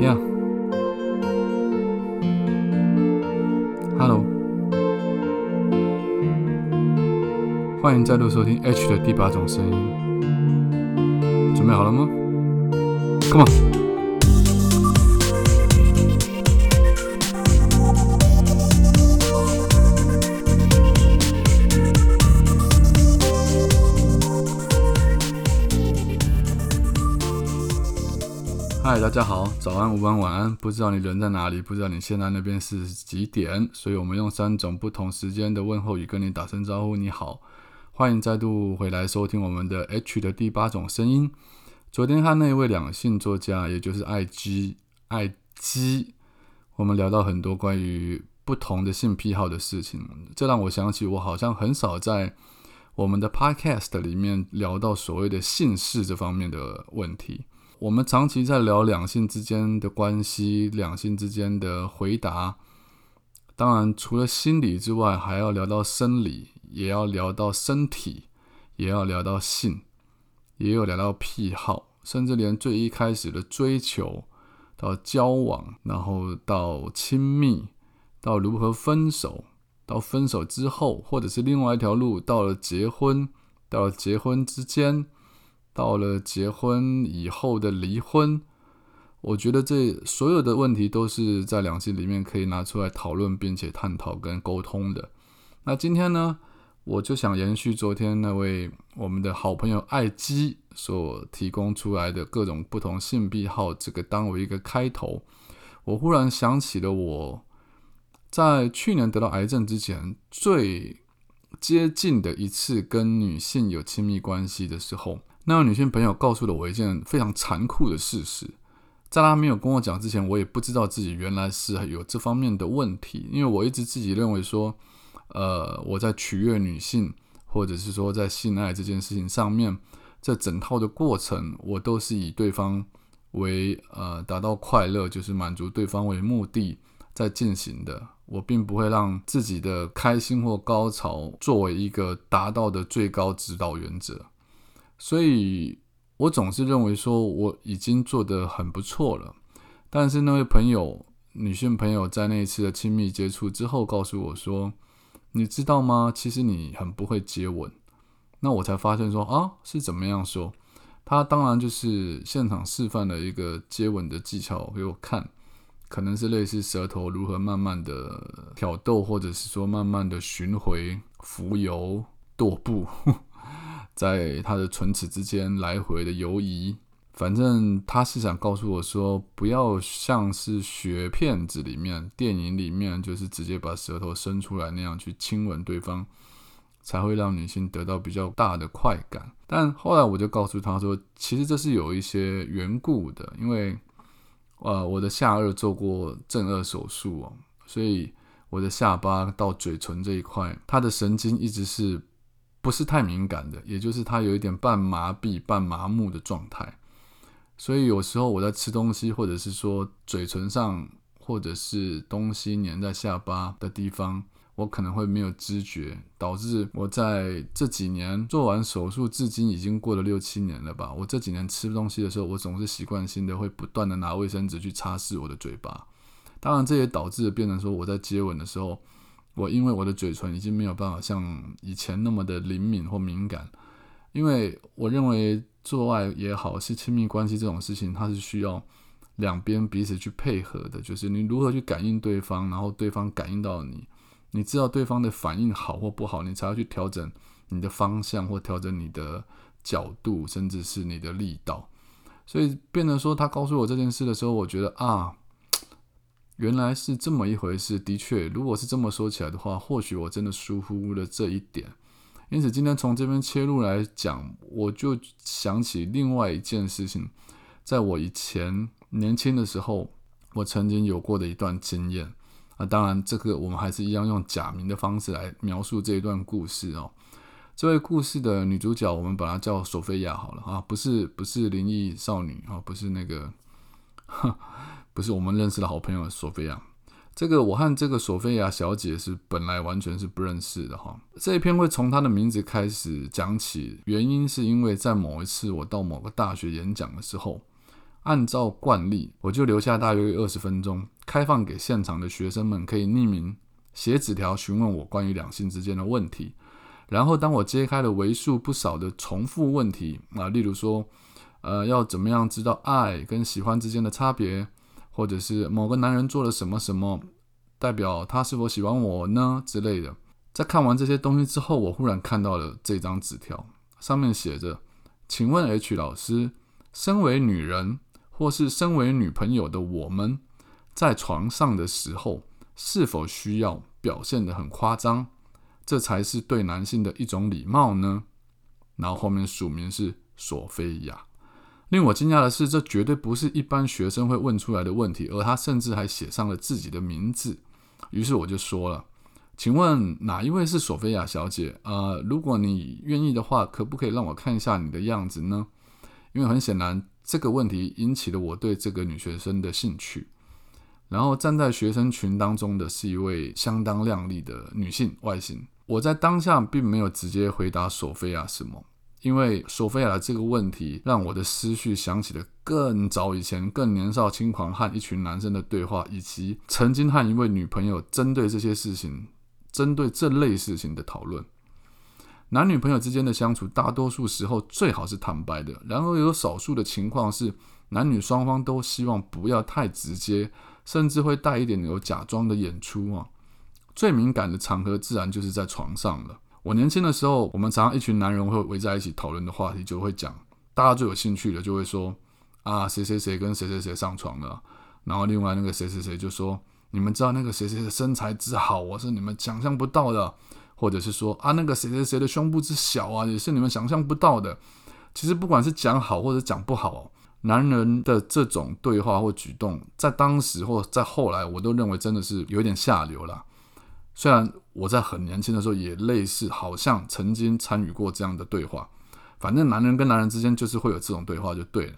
Yeah，Hello，欢迎再度收听 H 的第八种声音，准备好了吗？Come on。嗨，大家好，早安、午安、晚安。不知道你人在哪里，不知道你现在那边是几点，所以我们用三种不同时间的问候语跟你打声招呼。你好，欢迎再度回来收听我们的 H 的第八种声音。昨天和那位两性作家，也就是爱基爱基，我们聊到很多关于不同的性癖好的事情，这让我想起我好像很少在我们的 Podcast 里面聊到所谓的性事这方面的问题。我们长期在聊两性之间的关系，两性之间的回答。当然，除了心理之外，还要聊到生理，也要聊到身体，也要聊到性，也有聊到癖好，甚至连最一开始的追求，到交往，然后到亲密，到如何分手，到分手之后，或者是另外一条路，到了结婚，到了结婚之间。到了结婚以后的离婚，我觉得这所有的问题都是在两性里面可以拿出来讨论，并且探讨跟沟通的。那今天呢，我就想延续昨天那位我们的好朋友艾基所提供出来的各种不同性癖好，这个当为一个开头。我忽然想起了我在去年得到癌症之前最接近的一次跟女性有亲密关系的时候。那位女性朋友告诉了我一件非常残酷的事实，在她没有跟我讲之前，我也不知道自己原来是有这方面的问题，因为我一直自己认为说，呃，我在取悦女性，或者是说在性爱这件事情上面，这整套的过程，我都是以对方为呃达到快乐，就是满足对方为目的在进行的，我并不会让自己的开心或高潮作为一个达到的最高指导原则。所以，我总是认为说我已经做得很不错了。但是那位朋友，女性朋友，在那一次的亲密接触之后，告诉我说：“你知道吗？其实你很不会接吻。”那我才发现说啊，是怎么样说？他当然就是现场示范了一个接吻的技巧给我看，可能是类似舌头如何慢慢的挑逗，或者是说慢慢的巡回浮游踱步。在他的唇齿之间来回的游移，反正他是想告诉我说，不要像是学片子里面、电影里面，就是直接把舌头伸出来那样去亲吻对方，才会让女性得到比较大的快感。但后来我就告诉他说，其实这是有一些缘故的，因为呃，我的下颚做过正颚手术哦，所以我的下巴到嘴唇这一块，它的神经一直是。不是太敏感的，也就是它有一点半麻痹、半麻木的状态，所以有时候我在吃东西，或者是说嘴唇上，或者是东西粘在下巴的地方，我可能会没有知觉，导致我在这几年做完手术，至今已经过了六七年了吧。我这几年吃东西的时候，我总是习惯性的会不断的拿卫生纸去擦拭我的嘴巴，当然这也导致变成说我在接吻的时候。我因为我的嘴唇已经没有办法像以前那么的灵敏或敏感，因为我认为做爱也好，是亲密关系这种事情，它是需要两边彼此去配合的，就是你如何去感应对方，然后对方感应到你，你知道对方的反应好或不好，你才要去调整你的方向或调整你的角度，甚至是你的力道。所以变得说，他告诉我这件事的时候，我觉得啊。原来是这么一回事。的确，如果是这么说起来的话，或许我真的疏忽了这一点。因此，今天从这边切入来讲，我就想起另外一件事情，在我以前年轻的时候，我曾经有过的一段经验。啊，当然，这个我们还是一样用假名的方式来描述这一段故事哦。这位故事的女主角，我们把她叫索菲亚好了啊，不是不是灵异少女啊，不是那个。不是我们认识的好朋友索菲亚，这个我和这个索菲亚小姐是本来完全是不认识的哈。这一篇会从她的名字开始讲起，原因是因为在某一次我到某个大学演讲的时候，按照惯例，我就留下大约二十分钟，开放给现场的学生们可以匿名写纸条询问我关于两性之间的问题。然后，当我揭开了为数不少的重复问题啊，例如说，呃，要怎么样知道爱跟喜欢之间的差别，或者是某个男人做了什么什么，代表他是否喜欢我呢之类的。在看完这些东西之后，我忽然看到了这张纸条，上面写着：“请问 H 老师，身为女人。”或是身为女朋友的我们，在床上的时候，是否需要表现得很夸张？这才是对男性的一种礼貌呢？然后后面署名是索菲亚。令我惊讶的是，这绝对不是一般学生会问出来的问题，而他甚至还写上了自己的名字。于是我就说了：“请问哪一位是索菲亚小姐？呃，如果你愿意的话，可不可以让我看一下你的样子呢？因为很显然。”这个问题引起了我对这个女学生的兴趣。然后站在学生群当中的是一位相当靓丽的女性外形。我在当下并没有直接回答索菲亚什么，因为索菲亚的这个问题让我的思绪想起了更早以前、更年少轻狂和一群男生的对话，以及曾经和一位女朋友针对这些事情、针对这类事情的讨论。男女朋友之间的相处，大多数时候最好是坦白的。然而，有少数的情况是，男女双方都希望不要太直接，甚至会带一点有假装的演出啊。最敏感的场合，自然就是在床上了。我年轻的时候，我们常常一群男人会围在一起讨论的话题，就会讲大家最有兴趣的，就会说啊，谁谁谁跟谁谁谁上床了。然后另外那个谁谁谁就说，你们知道那个谁谁的身材之好，我是你们想象不到的。或者是说啊，那个谁谁谁的胸部之小啊，也是你们想象不到的。其实不管是讲好或者讲不好，男人的这种对话或举动，在当时或在后来，我都认为真的是有点下流了。虽然我在很年轻的时候也类似，好像曾经参与过这样的对话。反正男人跟男人之间就是会有这种对话就对了。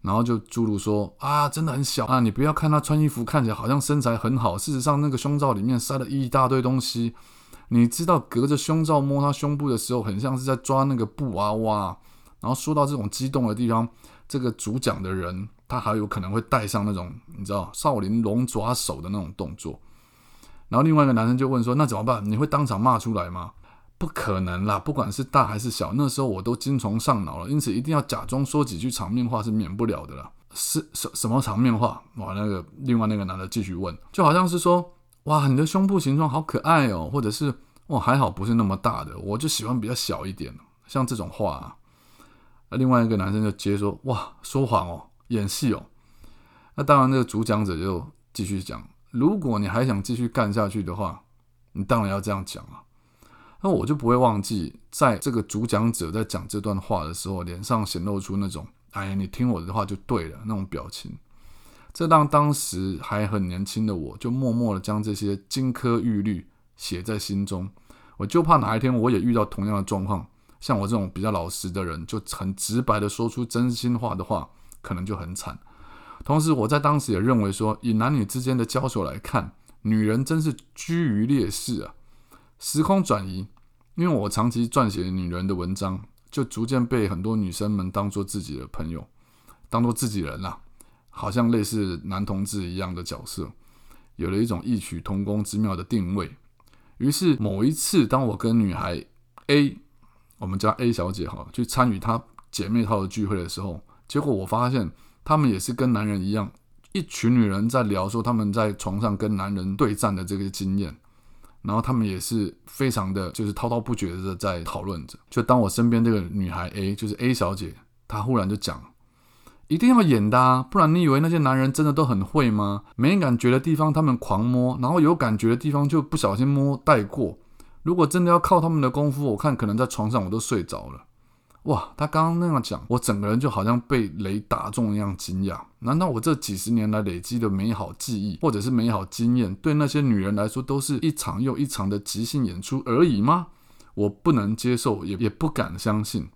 然后就诸如说啊，真的很小啊，你不要看他穿衣服看起来好像身材很好，事实上那个胸罩里面塞了一大堆东西。你知道隔着胸罩摸他胸部的时候，很像是在抓那个布娃娃。然后说到这种激动的地方，这个主讲的人他还有可能会带上那种你知道少林龙爪手的那种动作。然后另外一个男生就问说：“那怎么办？你会当场骂出来吗？”不可能啦，不管是大还是小，那时候我都精虫上脑了，因此一定要假装说几句场面话是免不了的了。是什什么场面话？哇，那个另外那个男的继续问，就好像是说。哇，你的胸部形状好可爱哦，或者是哇，还好不是那么大的，我就喜欢比较小一点像这种话，那另外一个男生就接说，哇，说谎哦，演戏哦。那当然，这个主讲者就继续讲，如果你还想继续干下去的话，你当然要这样讲啊。那我就不会忘记，在这个主讲者在讲这段话的时候，脸上显露出那种，哎，你听我的话就对了那种表情。这让当时还很年轻的我，就默默的将这些金科玉律写在心中。我就怕哪一天我也遇到同样的状况，像我这种比较老实的人，就很直白的说出真心话的话，可能就很惨。同时，我在当时也认为说，以男女之间的交手来看，女人真是居于劣势啊。时空转移，因为我长期撰写女人的文章，就逐渐被很多女生们当做自己的朋友，当做自己人啦。好像类似男同志一样的角色，有了一种异曲同工之妙的定位。于是某一次，当我跟女孩 A，我们叫 A 小姐哈，去参与她姐妹套的聚会的时候，结果我发现他们也是跟男人一样，一群女人在聊说他们在床上跟男人对战的这个经验，然后他们也是非常的就是滔滔不绝的在讨论着。就当我身边这个女孩 A，就是 A 小姐，她忽然就讲。一定要演的啊，不然你以为那些男人真的都很会吗？没感觉的地方他们狂摸，然后有感觉的地方就不小心摸带过。如果真的要靠他们的功夫，我看可能在床上我都睡着了。哇，他刚刚那样讲，我整个人就好像被雷打中一样惊讶。难道我这几十年来累积的美好记忆或者是美好经验，对那些女人来说都是一场又一场的即兴演出而已吗？我不能接受，也也不敢相信。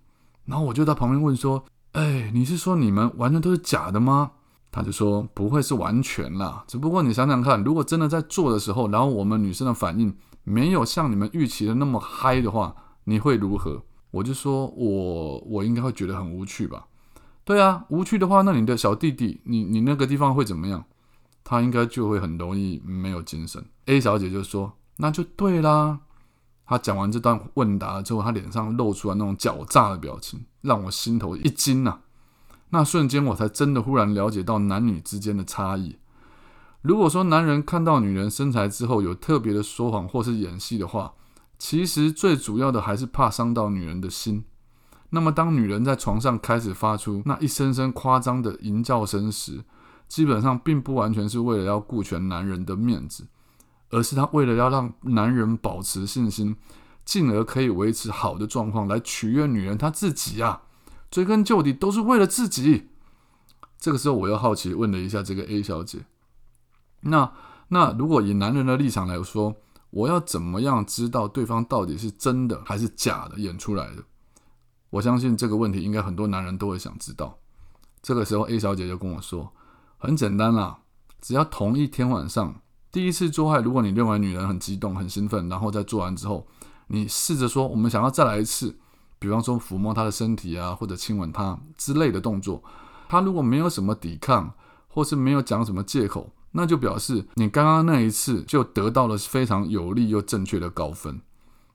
然后我就在旁边问说。哎，你是说你们完全都是假的吗？他就说不会是完全啦，只不过你想想看，如果真的在做的时候，然后我们女生的反应没有像你们预期的那么嗨的话，你会如何？我就说我我应该会觉得很无趣吧。对啊，无趣的话，那你的小弟弟，你你那个地方会怎么样？他应该就会很容易没有精神。A 小姐就说：“那就对啦。”她讲完这段问答之后，她脸上露出了那种狡诈的表情，让我心头一惊呐。那瞬间，我才真的忽然了解到男女之间的差异。如果说男人看到女人身材之后有特别的说谎或是演戏的话，其实最主要的还是怕伤到女人的心。那么，当女人在床上开始发出那一声声夸张的淫叫声时，基本上并不完全是为了要顾全男人的面子，而是她为了要让男人保持信心，进而可以维持好的状况来取悦女人她自己啊。追根究底，都是为了自己。这个时候，我又好奇问了一下这个 A 小姐：“那那如果以男人的立场来说，我要怎么样知道对方到底是真的还是假的演出来的？”我相信这个问题应该很多男人都会想知道。这个时候，A 小姐就跟我说：“很简单啦，只要同一天晚上第一次做爱，如果你认为女人很激动、很兴奋，然后在做完之后，你试着说我们想要再来一次，比方说抚摸她的身体啊，或者亲吻她之类的动作，她如果没有什么抵抗，或是没有讲什么借口，那就表示你刚刚那一次就得到了非常有利又正确的高分。”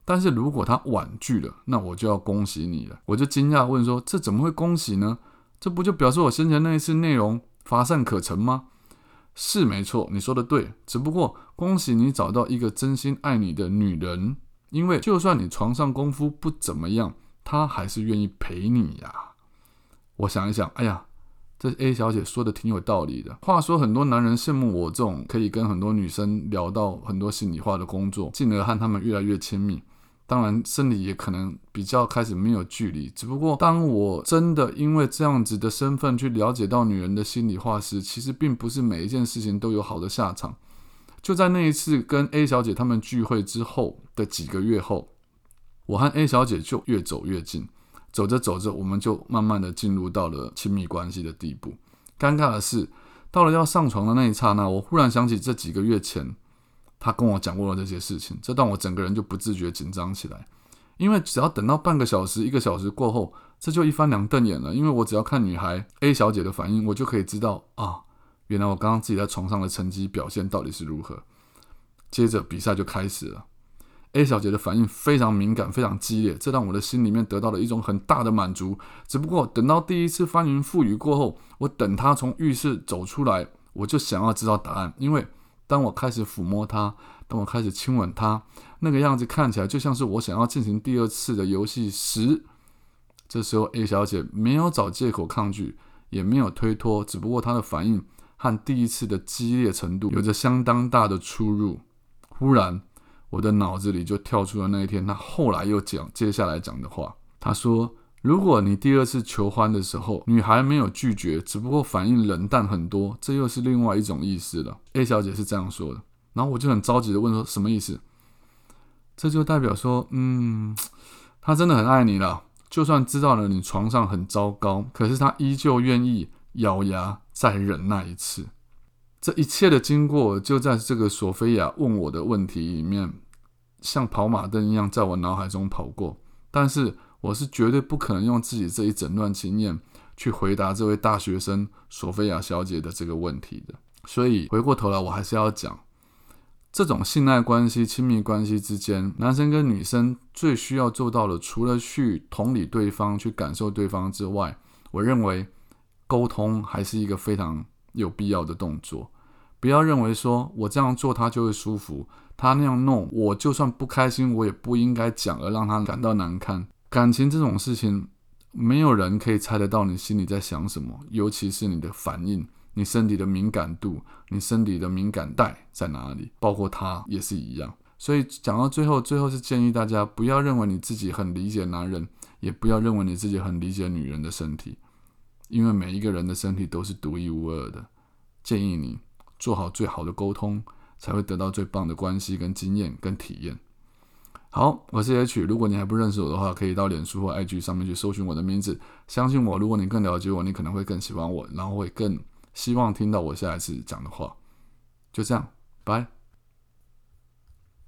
但是如果他婉拒了，那我就要恭喜你了。我就惊讶问说：“这怎么会恭喜呢？这不就表示我先前那一次内容乏善可陈吗？”是没错，你说的对。只不过恭喜你找到一个真心爱你的女人，因为就算你床上功夫不怎么样，她还是愿意陪你呀。我想一想，哎呀，这 A 小姐说的挺有道理的。话说，很多男人羡慕我这种可以跟很多女生聊到很多心里话的工作，进而和她们越来越亲密。当然，生理也可能比较开始没有距离。只不过，当我真的因为这样子的身份去了解到女人的心里话时，其实并不是每一件事情都有好的下场。就在那一次跟 A 小姐他们聚会之后的几个月后，我和 A 小姐就越走越近，走着走着，我们就慢慢的进入到了亲密关系的地步。尴尬的是，到了要上床的那一刹那，我忽然想起这几个月前。他跟我讲过了这些事情，这让我整个人就不自觉紧张起来。因为只要等到半个小时、一个小时过后，这就一翻两瞪眼了。因为我只要看女孩 A 小姐的反应，我就可以知道啊，原来我刚刚自己在床上的成绩表现到底是如何。接着比赛就开始了，A 小姐的反应非常敏感、非常激烈，这让我的心里面得到了一种很大的满足。只不过等到第一次翻云覆雨过后，我等她从浴室走出来，我就想要知道答案，因为。当我开始抚摸她，当我开始亲吻她，那个样子看起来就像是我想要进行第二次的游戏时。这时候 A 小姐没有找借口抗拒，也没有推脱，只不过她的反应和第一次的激烈程度有着相当大的出入。忽然，我的脑子里就跳出了那一天他后来又讲接下来讲的话。他说。如果你第二次求欢的时候，女孩没有拒绝，只不过反应冷淡很多，这又是另外一种意思了。A 小姐是这样说的，然后我就很着急的问说：“什么意思？”这就代表说，嗯，他真的很爱你了，就算知道了你床上很糟糕，可是他依旧愿意咬牙再忍耐一次。这一切的经过就在这个索菲亚问我的问题里面，像跑马灯一样在我脑海中跑过，但是。我是绝对不可能用自己这一整段经验去回答这位大学生索菲亚小姐的这个问题的。所以回过头来，我还是要讲，这种信赖关系、亲密关系之间，男生跟女生最需要做到的，除了去同理对方、去感受对方之外，我认为沟通还是一个非常有必要的动作。不要认为说我这样做他就会舒服，他那样弄，我就算不开心，我也不应该讲而让他感到难堪。感情这种事情，没有人可以猜得到你心里在想什么，尤其是你的反应、你身体的敏感度、你身体的敏感带在哪里，包括他也是一样。所以讲到最后，最后是建议大家不要认为你自己很理解男人，也不要认为你自己很理解女人的身体，因为每一个人的身体都是独一无二的。建议你做好最好的沟通，才会得到最棒的关系、跟经验、跟体验。好，我是 H。如果你还不认识我的话，可以到脸书或 IG 上面去搜寻我的名字。相信我，如果你更了解我，你可能会更喜欢我，然后会更希望听到我下一次讲的话。就这样，拜。